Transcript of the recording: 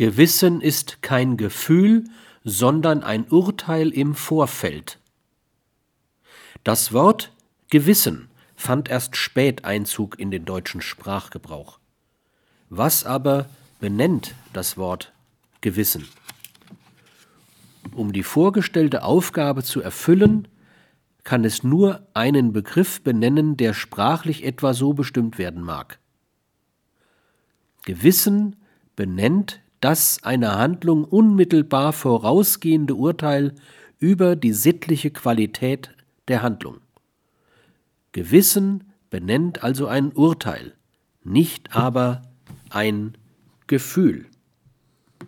Gewissen ist kein Gefühl, sondern ein Urteil im Vorfeld. Das Wort Gewissen fand erst spät Einzug in den deutschen Sprachgebrauch. Was aber benennt das Wort Gewissen? Um die vorgestellte Aufgabe zu erfüllen, kann es nur einen Begriff benennen, der sprachlich etwa so bestimmt werden mag. Gewissen benennt das einer Handlung unmittelbar vorausgehende Urteil über die sittliche Qualität der Handlung. Gewissen benennt also ein Urteil, nicht aber ein Gefühl.